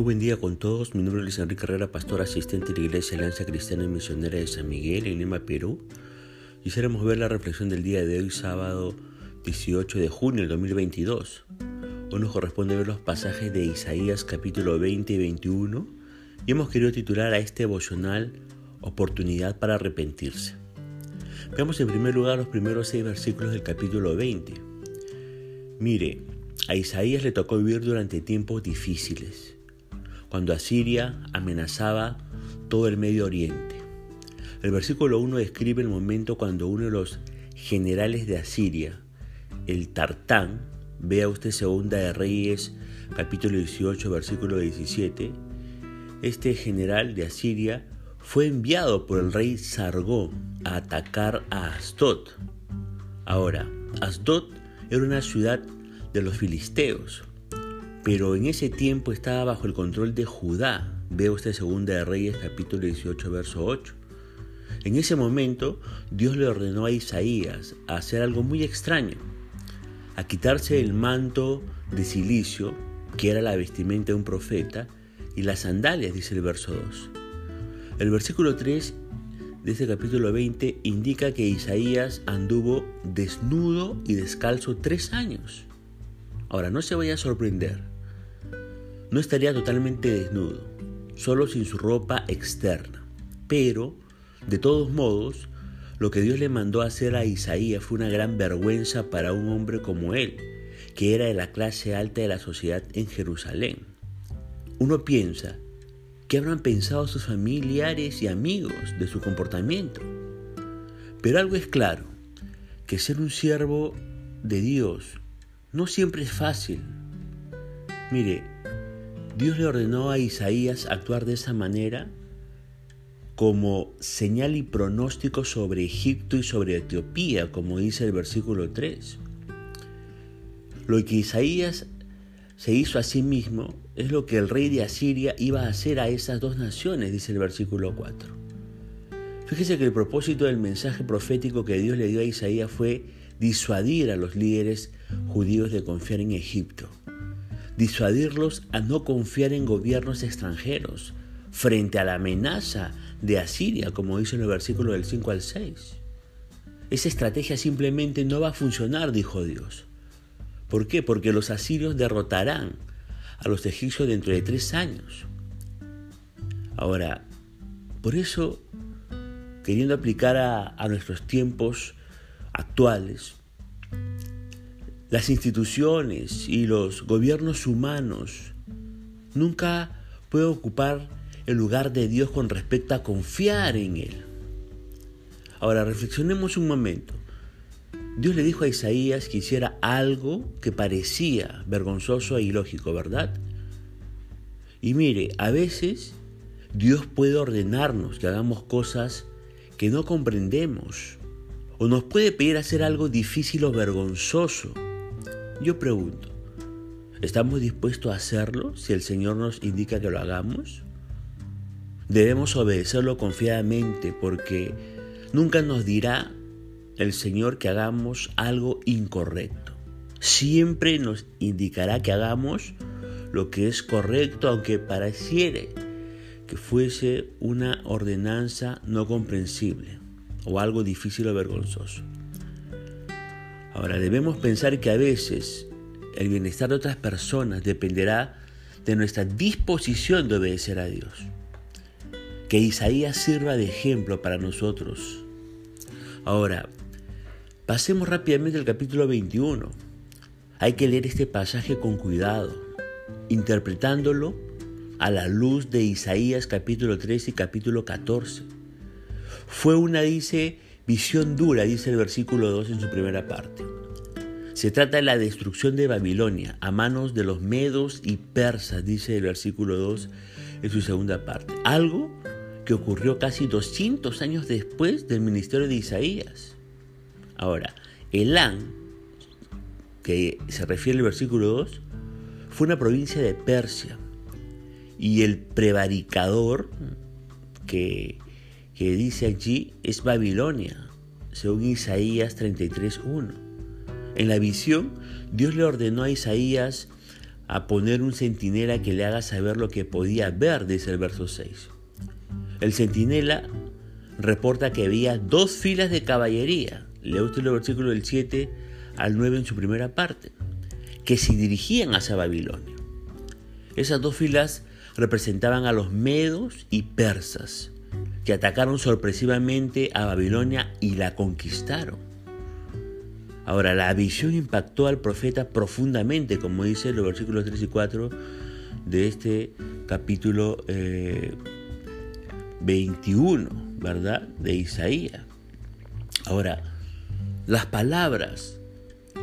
Muy buen día con todos. Mi nombre es Luis Enrique Herrera, pastor asistente de la Iglesia Alianza Cristiana y Misionera de San Miguel, en Lima, Perú. Quisiéramos ver la reflexión del día de hoy, sábado 18 de junio del 2022. Hoy nos corresponde ver los pasajes de Isaías capítulo 20 y 21 y hemos querido titular a este devocional Oportunidad para arrepentirse. Veamos en primer lugar los primeros seis versículos del capítulo 20. Mire, a Isaías le tocó vivir durante tiempos difíciles cuando Asiria amenazaba todo el Medio Oriente. El versículo 1 describe el momento cuando uno de los generales de Asiria, el Tartán, vea usted segunda de Reyes capítulo 18 versículo 17, este general de Asiria fue enviado por el rey Sargón a atacar a Asdod. Ahora, Asdod era una ciudad de los filisteos, pero en ese tiempo estaba bajo el control de Judá. Veo usted segunda de Reyes capítulo 18 verso 8. En ese momento Dios le ordenó a Isaías a hacer algo muy extraño, a quitarse el manto de silicio, que era la vestimenta de un profeta, y las sandalias, dice el verso 2. El versículo 3 de este capítulo 20 indica que Isaías anduvo desnudo y descalzo tres años. Ahora, no se vaya a sorprender no estaría totalmente desnudo, solo sin su ropa externa. Pero, de todos modos, lo que Dios le mandó hacer a Isaías fue una gran vergüenza para un hombre como él, que era de la clase alta de la sociedad en Jerusalén. Uno piensa, ¿qué habrán pensado sus familiares y amigos de su comportamiento? Pero algo es claro, que ser un siervo de Dios no siempre es fácil. Mire, Dios le ordenó a Isaías actuar de esa manera como señal y pronóstico sobre Egipto y sobre Etiopía, como dice el versículo 3. Lo que Isaías se hizo a sí mismo es lo que el rey de Asiria iba a hacer a esas dos naciones, dice el versículo 4. Fíjese que el propósito del mensaje profético que Dios le dio a Isaías fue disuadir a los líderes judíos de confiar en Egipto disuadirlos a no confiar en gobiernos extranjeros frente a la amenaza de Asiria, como dice en el versículo del 5 al 6. Esa estrategia simplemente no va a funcionar, dijo Dios. ¿Por qué? Porque los asirios derrotarán a los egipcios dentro de tres años. Ahora, por eso, queriendo aplicar a, a nuestros tiempos actuales, las instituciones y los gobiernos humanos nunca pueden ocupar el lugar de Dios con respecto a confiar en Él. Ahora reflexionemos un momento. Dios le dijo a Isaías que hiciera algo que parecía vergonzoso e ilógico, ¿verdad? Y mire, a veces Dios puede ordenarnos que hagamos cosas que no comprendemos o nos puede pedir hacer algo difícil o vergonzoso. Yo pregunto, ¿estamos dispuestos a hacerlo si el Señor nos indica que lo hagamos? Debemos obedecerlo confiadamente porque nunca nos dirá el Señor que hagamos algo incorrecto. Siempre nos indicará que hagamos lo que es correcto, aunque pareciere que fuese una ordenanza no comprensible o algo difícil o vergonzoso. Ahora debemos pensar que a veces el bienestar de otras personas dependerá de nuestra disposición de obedecer a Dios. Que Isaías sirva de ejemplo para nosotros. Ahora, pasemos rápidamente al capítulo 21. Hay que leer este pasaje con cuidado, interpretándolo a la luz de Isaías capítulo 13 y capítulo 14. Fue una, dice, visión dura, dice el versículo 2 en su primera parte. Se trata de la destrucción de Babilonia a manos de los medos y persas, dice el versículo 2 en su segunda parte. Algo que ocurrió casi 200 años después del ministerio de Isaías. Ahora, Elán, que se refiere al versículo 2, fue una provincia de Persia. Y el prevaricador que que dice allí es Babilonia, según Isaías 33.1. En la visión, Dios le ordenó a Isaías a poner un centinela que le haga saber lo que podía ver, dice el verso 6. El centinela reporta que había dos filas de caballería, leo usted el versículo del 7 al 9 en su primera parte, que se dirigían hacia Babilonia. Esas dos filas representaban a los medos y persas, que atacaron sorpresivamente a Babilonia y la conquistaron. Ahora, la visión impactó al profeta profundamente, como dice los versículos 3 y 4 de este capítulo 21, eh, ¿verdad? De Isaías. Ahora, las palabras,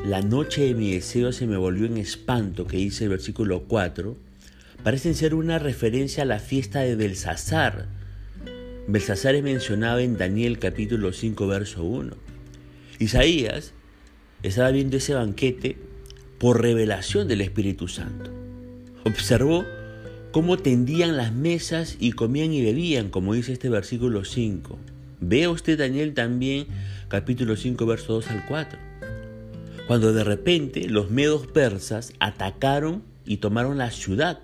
la noche de mi deseo se me volvió en espanto, que dice el versículo 4, parecen ser una referencia a la fiesta de Belsasar. Belsasar es mencionado en Daniel capítulo 5, verso 1. Isaías estaba viendo ese banquete por revelación del Espíritu Santo. Observó cómo tendían las mesas y comían y bebían, como dice este versículo 5. Vea usted Daniel también capítulo 5, verso 2 al 4. Cuando de repente los medos persas atacaron y tomaron la ciudad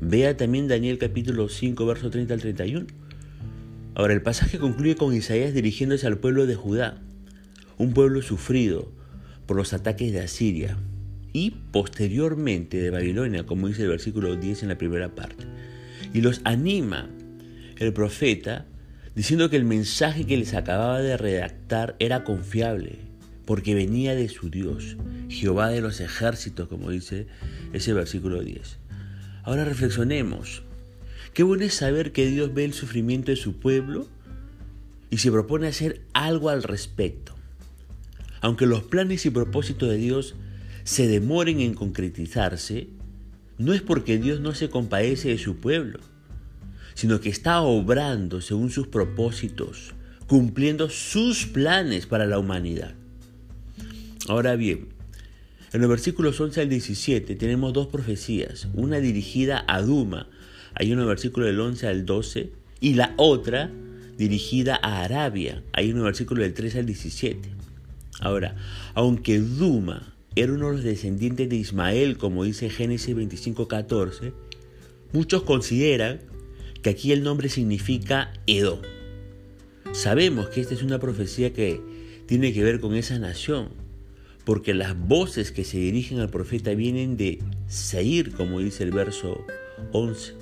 Vea también Daniel capítulo 5, verso 30 al 31. Ahora el pasaje concluye con Isaías dirigiéndose al pueblo de Judá, un pueblo sufrido por los ataques de Asiria y posteriormente de Babilonia, como dice el versículo 10 en la primera parte. Y los anima el profeta diciendo que el mensaje que les acababa de redactar era confiable, porque venía de su Dios, Jehová de los ejércitos, como dice ese versículo 10. Ahora reflexionemos. Qué bueno es saber que Dios ve el sufrimiento de su pueblo y se propone hacer algo al respecto. Aunque los planes y propósitos de Dios se demoren en concretizarse, no es porque Dios no se compadece de su pueblo, sino que está obrando según sus propósitos, cumpliendo sus planes para la humanidad. Ahora bien, en los versículos 11 al 17 tenemos dos profecías, una dirigida a Duma, hay uno versículo del 11 al 12, y la otra dirigida a Arabia, hay uno versículo del 13 al 17. Ahora, aunque Duma era uno de los descendientes de Ismael, como dice Génesis 25, 14, muchos consideran que aquí el nombre significa Edom. Sabemos que esta es una profecía que tiene que ver con esa nación, porque las voces que se dirigen al profeta vienen de Seir, como dice el verso 11,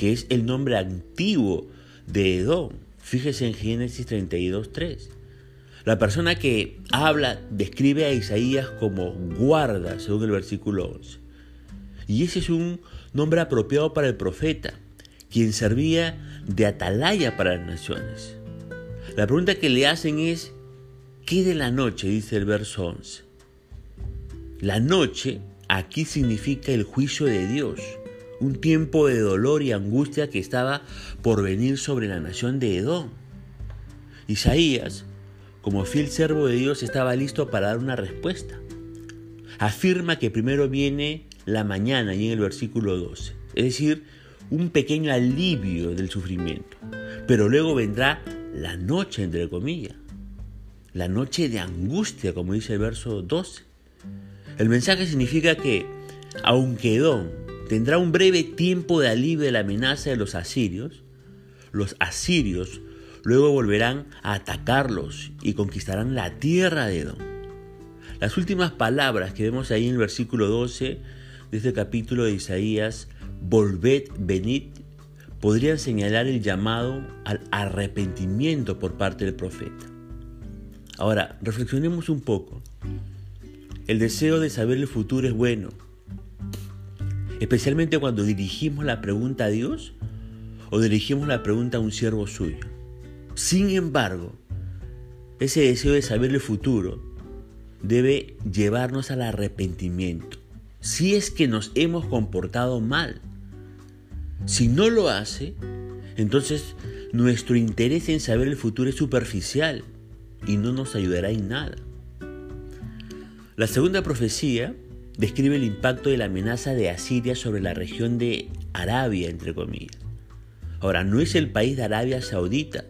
que es el nombre antiguo de Edom. Fíjese en Génesis 32, 3. La persona que habla describe a Isaías como guarda, según el versículo 11. Y ese es un nombre apropiado para el profeta, quien servía de atalaya para las naciones. La pregunta que le hacen es, ¿qué de la noche? dice el verso 11. La noche aquí significa el juicio de Dios, un tiempo de dolor y angustia que estaba por venir sobre la nación de Edom. Isaías, como fiel servo de Dios, estaba listo para dar una respuesta. Afirma que primero viene la mañana y en el versículo 12, es decir, un pequeño alivio del sufrimiento, pero luego vendrá la noche, entre comillas, la noche de angustia, como dice el verso 12. El mensaje significa que, aunque Edom tendrá un breve tiempo de alivio de la amenaza de los asirios, los asirios luego volverán a atacarlos y conquistarán la tierra de Edom. Las últimas palabras que vemos ahí en el versículo 12 de este capítulo de Isaías, volved, venid, podrían señalar el llamado al arrepentimiento por parte del profeta. Ahora, reflexionemos un poco. El deseo de saber el futuro es bueno, especialmente cuando dirigimos la pregunta a Dios o dirigimos la pregunta a un siervo suyo. Sin embargo, ese deseo de saber el futuro debe llevarnos al arrepentimiento. Si es que nos hemos comportado mal. Si no lo hace, entonces nuestro interés en saber el futuro es superficial y no nos ayudará en nada. La segunda profecía describe el impacto de la amenaza de Asiria sobre la región de Arabia, entre comillas. Ahora, no es el país de Arabia Saudita,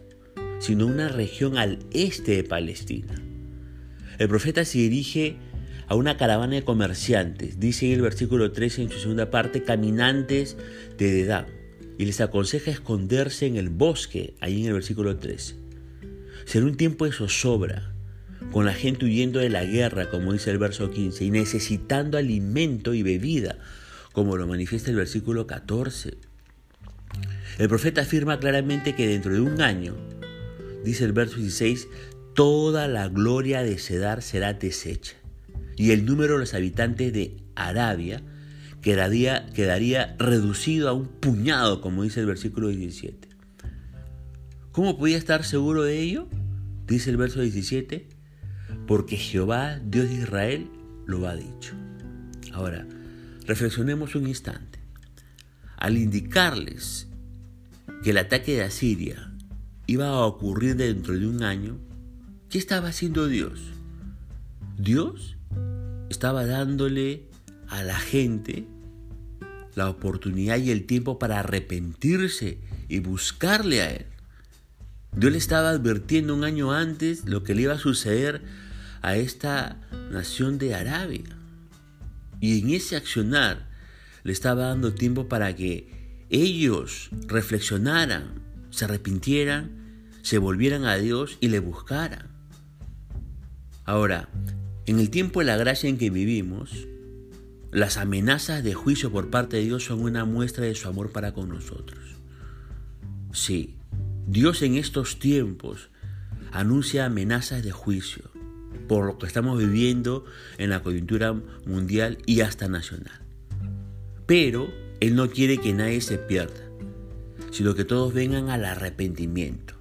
sino una región al este de Palestina. El profeta se dirige a una caravana de comerciantes, dice el versículo 13 en su segunda parte, caminantes de edad, y les aconseja esconderse en el bosque, ahí en el versículo 13. Será un tiempo de zozobra, con la gente huyendo de la guerra, como dice el verso 15, y necesitando alimento y bebida, como lo manifiesta el versículo 14. El profeta afirma claramente que dentro de un año, dice el verso 16, toda la gloria de Cedar será deshecha, y el número de los habitantes de Arabia quedaría, quedaría reducido a un puñado, como dice el versículo 17. ¿Cómo podía estar seguro de ello? Dice el verso 17, porque Jehová, Dios de Israel, lo ha dicho. Ahora, reflexionemos un instante. Al indicarles que el ataque de Asiria iba a ocurrir dentro de un año, ¿qué estaba haciendo Dios? Dios estaba dándole a la gente la oportunidad y el tiempo para arrepentirse y buscarle a Él. Dios le estaba advirtiendo un año antes lo que le iba a suceder a esta nación de Arabia. Y en ese accionar le estaba dando tiempo para que ellos reflexionaran, se arrepintieran, se volvieran a Dios y le buscaran. Ahora, en el tiempo de la gracia en que vivimos, las amenazas de juicio por parte de Dios son una muestra de su amor para con nosotros. Sí, Dios en estos tiempos anuncia amenazas de juicio por lo que estamos viviendo en la coyuntura mundial y hasta nacional. Pero Él no quiere que nadie se pierda, sino que todos vengan al arrepentimiento.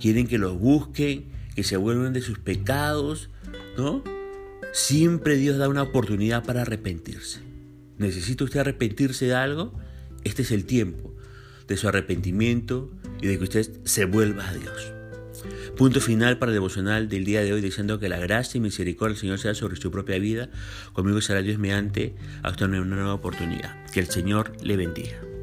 Quieren que los busquen, que se vuelvan de sus pecados, ¿no? Siempre Dios da una oportunidad para arrepentirse. ¿Necesita usted arrepentirse de algo? Este es el tiempo de su arrepentimiento y de que usted se vuelva a Dios. Punto final para el devocional del día de hoy, diciendo que la gracia y misericordia del Señor sea sobre su propia vida. Conmigo será Dios mediante hasta una nueva oportunidad. Que el Señor le bendiga.